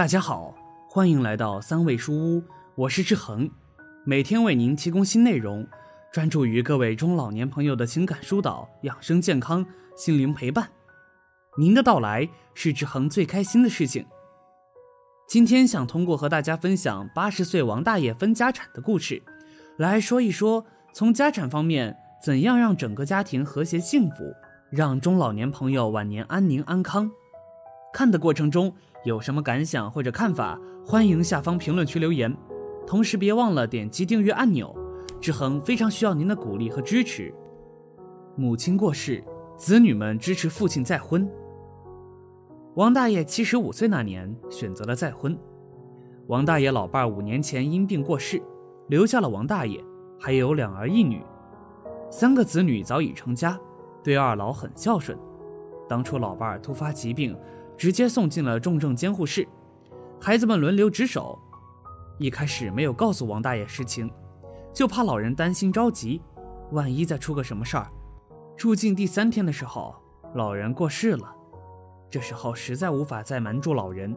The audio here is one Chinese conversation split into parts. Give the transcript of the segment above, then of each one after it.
大家好，欢迎来到三味书屋，我是志恒，每天为您提供新内容，专注于各位中老年朋友的情感疏导、养生健康、心灵陪伴。您的到来是志恒最开心的事情。今天想通过和大家分享八十岁王大爷分家产的故事，来说一说从家产方面怎样让整个家庭和谐幸福，让中老年朋友晚年安宁安康。看的过程中。有什么感想或者看法，欢迎下方评论区留言。同时别忘了点击订阅按钮，志恒非常需要您的鼓励和支持。母亲过世，子女们支持父亲再婚。王大爷七十五岁那年选择了再婚。王大爷老伴儿五年前因病过世，留下了王大爷，还有两儿一女，三个子女早已成家，对二老很孝顺。当初老伴突发疾病。直接送进了重症监护室，孩子们轮流值守。一开始没有告诉王大爷实情，就怕老人担心着急，万一再出个什么事儿。住进第三天的时候，老人过世了。这时候实在无法再瞒住老人，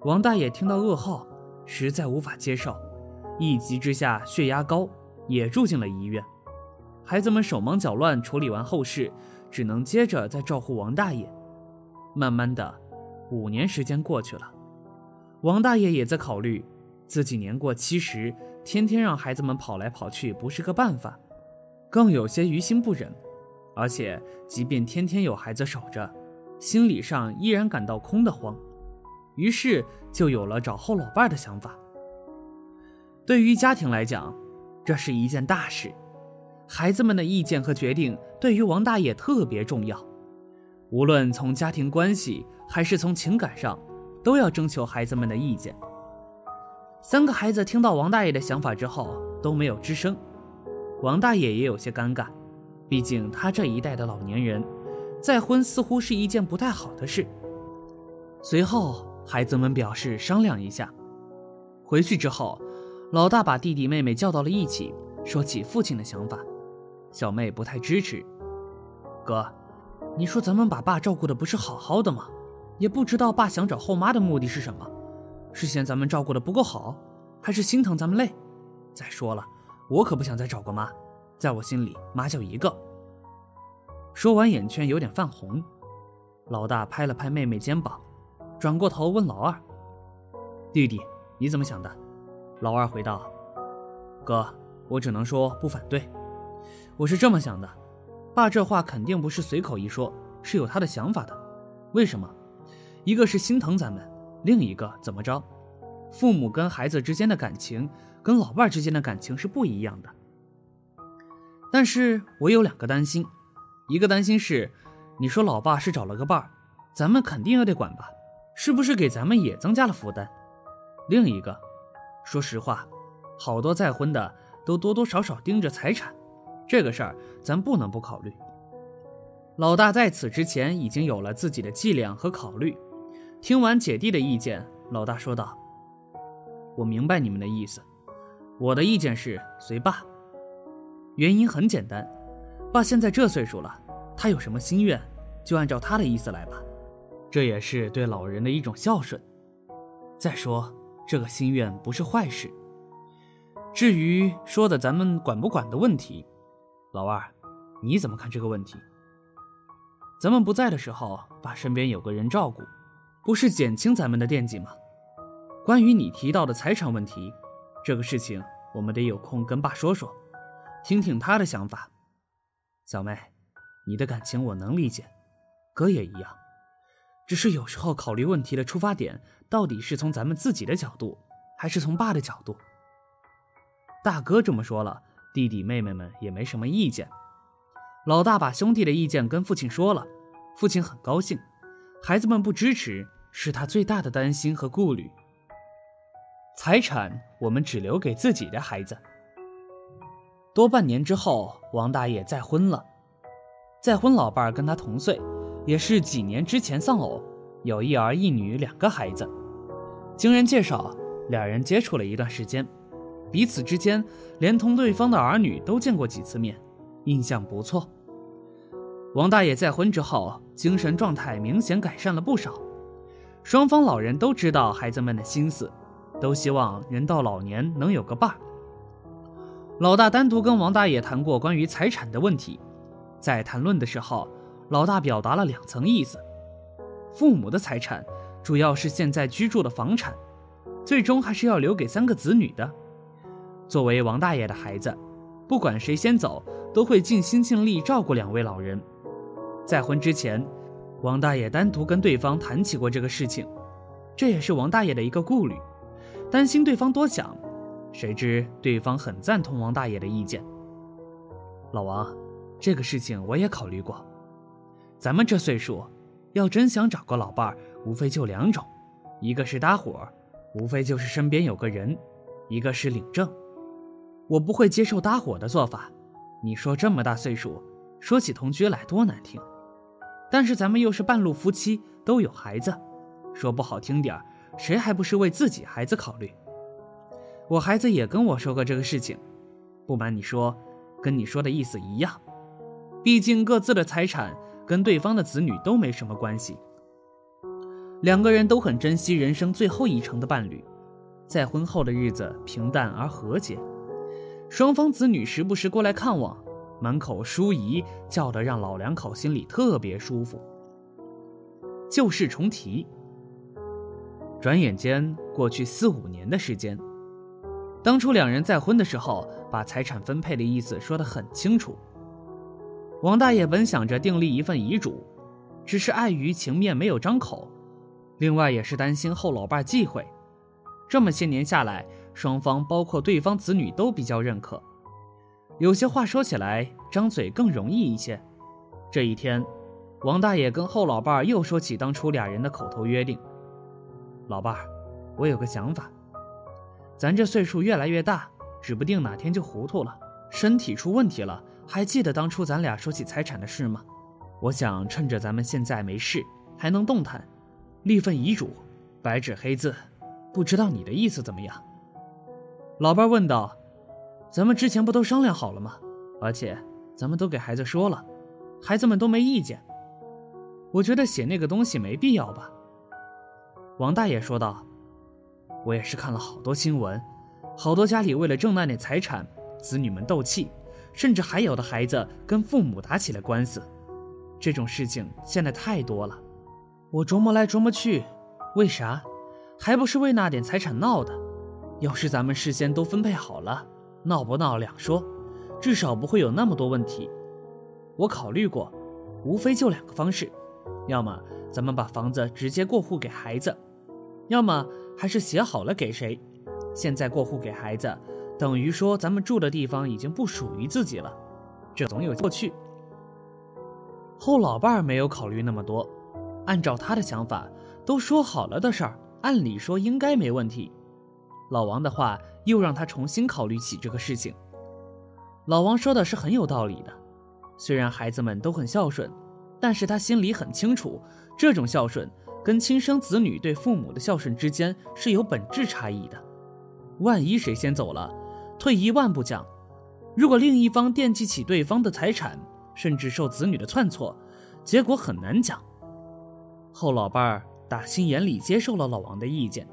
王大爷听到噩耗，实在无法接受，一急之下血压高，也住进了医院。孩子们手忙脚乱处理完后事，只能接着再照顾王大爷。慢慢的。五年时间过去了，王大爷也在考虑，自己年过七十，天天让孩子们跑来跑去不是个办法，更有些于心不忍。而且，即便天天有孩子守着，心理上依然感到空得慌。于是，就有了找后老伴的想法。对于家庭来讲，这是一件大事，孩子们的意见和决定对于王大爷特别重要。无论从家庭关系还是从情感上，都要征求孩子们的意见。三个孩子听到王大爷的想法之后都没有吱声，王大爷也有些尴尬，毕竟他这一代的老年人，再婚似乎是一件不太好的事。随后，孩子们表示商量一下。回去之后，老大把弟弟妹妹叫到了一起，说起父亲的想法。小妹不太支持，哥。你说咱们把爸照顾的不是好好的吗？也不知道爸想找后妈的目的是什么，是嫌咱们照顾的不够好，还是心疼咱们累？再说了，我可不想再找个妈，在我心里妈就一个。说完，眼圈有点泛红。老大拍了拍妹妹肩膀，转过头问老二：“弟弟，你怎么想的？”老二回道：“哥，我只能说不反对。我是这么想的。”爸这话肯定不是随口一说，是有他的想法的。为什么？一个是心疼咱们，另一个怎么着？父母跟孩子之间的感情，跟老伴之间的感情是不一样的。但是我有两个担心，一个担心是，你说老爸是找了个伴儿，咱们肯定也得管吧？是不是给咱们也增加了负担？另一个，说实话，好多再婚的都多多少少盯着财产。这个事儿咱不能不考虑。老大在此之前已经有了自己的计量和考虑。听完姐弟的意见，老大说道：“我明白你们的意思，我的意见是随爸。原因很简单，爸现在这岁数了，他有什么心愿，就按照他的意思来吧。这也是对老人的一种孝顺。再说，这个心愿不是坏事。至于说的咱们管不管的问题。”老二，你怎么看这个问题？咱们不在的时候，爸身边有个人照顾，不是减轻咱们的惦记吗？关于你提到的财产问题，这个事情我们得有空跟爸说说，听听他的想法。小妹，你的感情我能理解，哥也一样，只是有时候考虑问题的出发点到底是从咱们自己的角度，还是从爸的角度？大哥这么说了。弟弟妹妹们也没什么意见，老大把兄弟的意见跟父亲说了，父亲很高兴。孩子们不支持是他最大的担心和顾虑。财产我们只留给自己的孩子。多半年之后，王大爷再婚了，再婚老伴儿跟他同岁，也是几年之前丧偶，有一儿一女两个孩子。经人介绍，两人接触了一段时间。彼此之间，连同对方的儿女都见过几次面，印象不错。王大爷再婚之后，精神状态明显改善了不少，双方老人都知道孩子们的心思，都希望人到老年能有个伴儿。老大单独跟王大爷谈过关于财产的问题，在谈论的时候，老大表达了两层意思：父母的财产主要是现在居住的房产，最终还是要留给三个子女的。作为王大爷的孩子，不管谁先走，都会尽心尽力照顾两位老人。再婚之前。王大爷单独跟对方谈起过这个事情，这也是王大爷的一个顾虑，担心对方多想。谁知对方很赞同王大爷的意见。老王，这个事情我也考虑过。咱们这岁数，要真想找个老伴儿，无非就两种，一个是搭伙，无非就是身边有个人；一个是领证。我不会接受搭伙的做法。你说这么大岁数，说起同居来多难听。但是咱们又是半路夫妻，都有孩子，说不好听点谁还不是为自己孩子考虑？我孩子也跟我说过这个事情，不瞒你说，跟你说的意思一样。毕竟各自的财产跟对方的子女都没什么关系，两个人都很珍惜人生最后一程的伴侣，在婚后的日子平淡而和谐，双方子女时不时过来看望。门口叔姨叫的让老两口心里特别舒服。旧事重提，转眼间过去四五年的时间。当初两人再婚的时候，把财产分配的意思说得很清楚。王大爷本想着订立一份遗嘱，只是碍于情面没有张口，另外也是担心后老伴忌讳。这么些年下来，双方包括对方子女都比较认可。有些话说起来，张嘴更容易一些。这一天，王大爷跟后老伴儿又说起当初俩人的口头约定：“老伴儿，我有个想法，咱这岁数越来越大，指不定哪天就糊涂了，身体出问题了。还记得当初咱俩说起财产的事吗？我想趁着咱们现在没事，还能动弹，立份遗嘱，白纸黑字。不知道你的意思怎么样？”老伴儿问道。咱们之前不都商量好了吗？而且咱们都给孩子说了，孩子们都没意见。我觉得写那个东西没必要吧。王大爷说道：“我也是看了好多新闻，好多家里为了挣那点财产，子女们斗气，甚至还有的孩子跟父母打起了官司。这种事情现在太多了。我琢磨来琢磨去，为啥？还不是为那点财产闹的？要是咱们事先都分配好了。”闹不闹两说，至少不会有那么多问题。我考虑过，无非就两个方式：要么咱们把房子直接过户给孩子，要么还是写好了给谁。现在过户给孩子，等于说咱们住的地方已经不属于自己了，这总有过去。后老伴儿没有考虑那么多，按照他的想法，都说好了的事儿，按理说应该没问题。老王的话。又让他重新考虑起这个事情。老王说的是很有道理的，虽然孩子们都很孝顺，但是他心里很清楚，这种孝顺跟亲生子女对父母的孝顺之间是有本质差异的。万一谁先走了，退一万步讲，如果另一方惦记起对方的财产，甚至受子女的篡错，结果很难讲。后老伴儿打心眼里接受了老王的意见。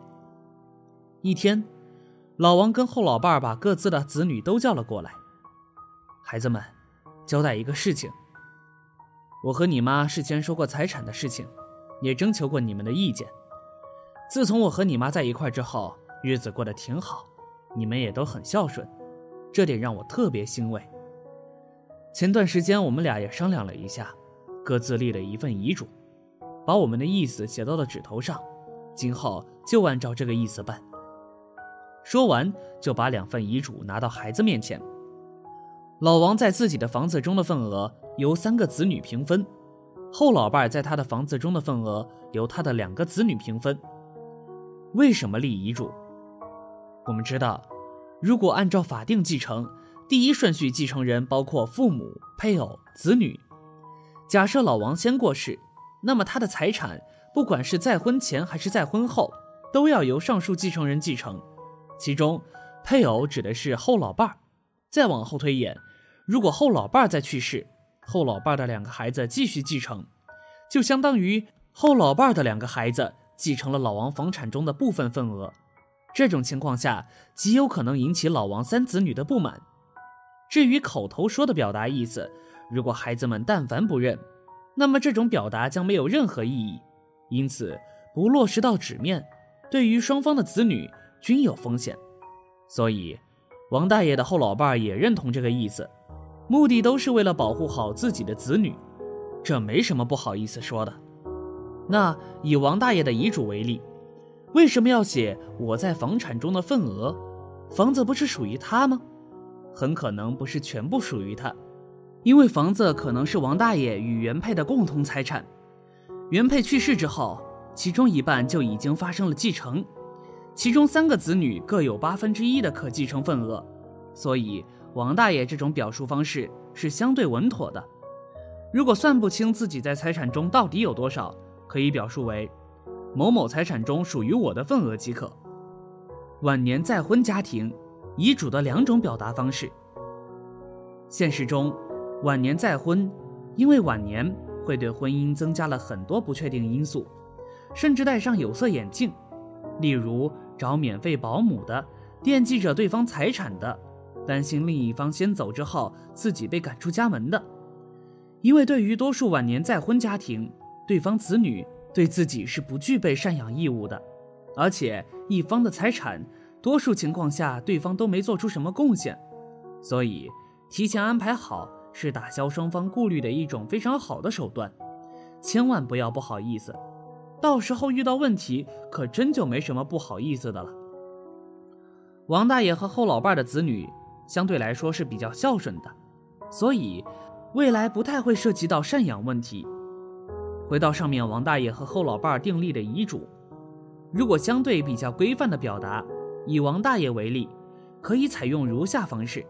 一天。老王跟后老伴儿把各自的子女都叫了过来。孩子们，交代一个事情。我和你妈事先说过财产的事情，也征求过你们的意见。自从我和你妈在一块之后，日子过得挺好，你们也都很孝顺，这点让我特别欣慰。前段时间我们俩也商量了一下，各自立了一份遗嘱，把我们的意思写到了纸头上，今后就按照这个意思办。说完，就把两份遗嘱拿到孩子面前。老王在自己的房子中的份额由三个子女平分，后老伴在他的房子中的份额由他的两个子女平分。为什么立遗嘱？我们知道，如果按照法定继承，第一顺序继承人包括父母、配偶、子女。假设老王先过世，那么他的财产，不管是再婚前还是再婚后，都要由上述继承人继承。其中，配偶指的是后老伴儿。再往后推演，如果后老伴儿再去世，后老伴儿的两个孩子继续继承，就相当于后老伴儿的两个孩子继承了老王房产中的部分份额。这种情况下，极有可能引起老王三子女的不满。至于口头说的表达意思，如果孩子们但凡不认，那么这种表达将没有任何意义。因此，不落实到纸面，对于双方的子女均有风险。所以，王大爷的后老伴儿也认同这个意思，目的都是为了保护好自己的子女，这没什么不好意思说的。那以王大爷的遗嘱为例。为什么要写我在房产中的份额？房子不是属于他吗？很可能不是全部属于他，因为房子可能是王大爷与原配的共同财产。原配去世之后，其中一半就已经发生了继承，其中三个子女各有八分之一的可继承份额，所以王大爷这种表述方式是相对稳妥的。如果算不清自己在财产中到底有多少，可以表述为。某某财产中属于我的份额即可。晚年再婚家庭，遗嘱的两种表达方式。现实中，晚年再婚，因为晚年会对婚姻增加了很多不确定因素，甚至戴上有色眼镜，例如找免费保姆的，惦记着对方财产的，担心另一方先走之后自己被赶出家门的。因为对于多数晚年再婚家庭，对方子女。对自己是不具备赡养义务的，而且一方的财产，多数情况下对方都没做出什么贡献，所以提前安排好是打消双方顾虑的一种非常好的手段，千万不要不好意思，到时候遇到问题可真就没什么不好意思的了。王大爷和后老伴的子女相对来说是比较孝顺的，所以未来不太会涉及到赡养问题。回到上面王大爷和后老伴儿订立的遗嘱，如果相对比较规范的表达，以王大爷为例，可以采用如下方式：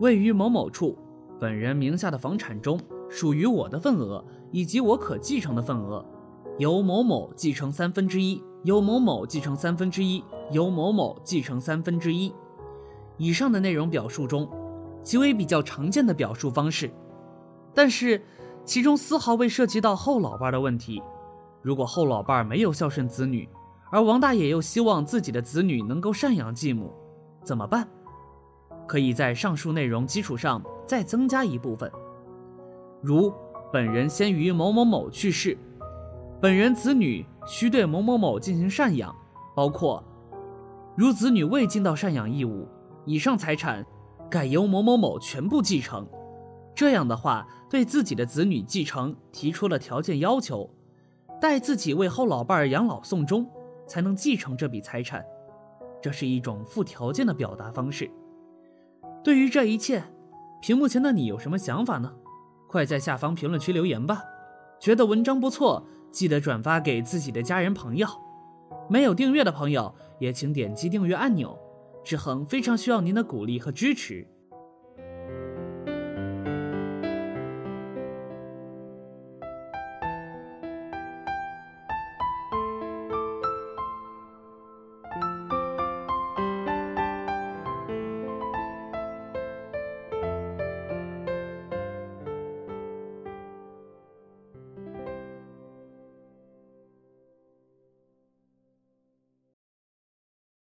位于某某处，本人名下的房产中属于我的份额以及我可继承的份额，由某某继承三分之一，由某某继承三分之一，由某某继承三分之一。以上的内容表述中，极为比较常见的表述方式，但是。其中丝毫未涉及到后老伴的问题。如果后老伴没有孝顺子女，而王大爷又希望自己的子女能够赡养继母，怎么办？可以在上述内容基础上再增加一部分，如本人先于某某某去世，本人子女需对某某某进行赡养，包括如子女未尽到赡养义务，以上财产改由某某某全部继承。这样的话，对自己的子女继承提出了条件要求，待自己为后老伴儿养老送终，才能继承这笔财产。这是一种附条件的表达方式。对于这一切，屏幕前的你有什么想法呢？快在下方评论区留言吧。觉得文章不错，记得转发给自己的家人朋友。没有订阅的朋友，也请点击订阅按钮。志恒非常需要您的鼓励和支持。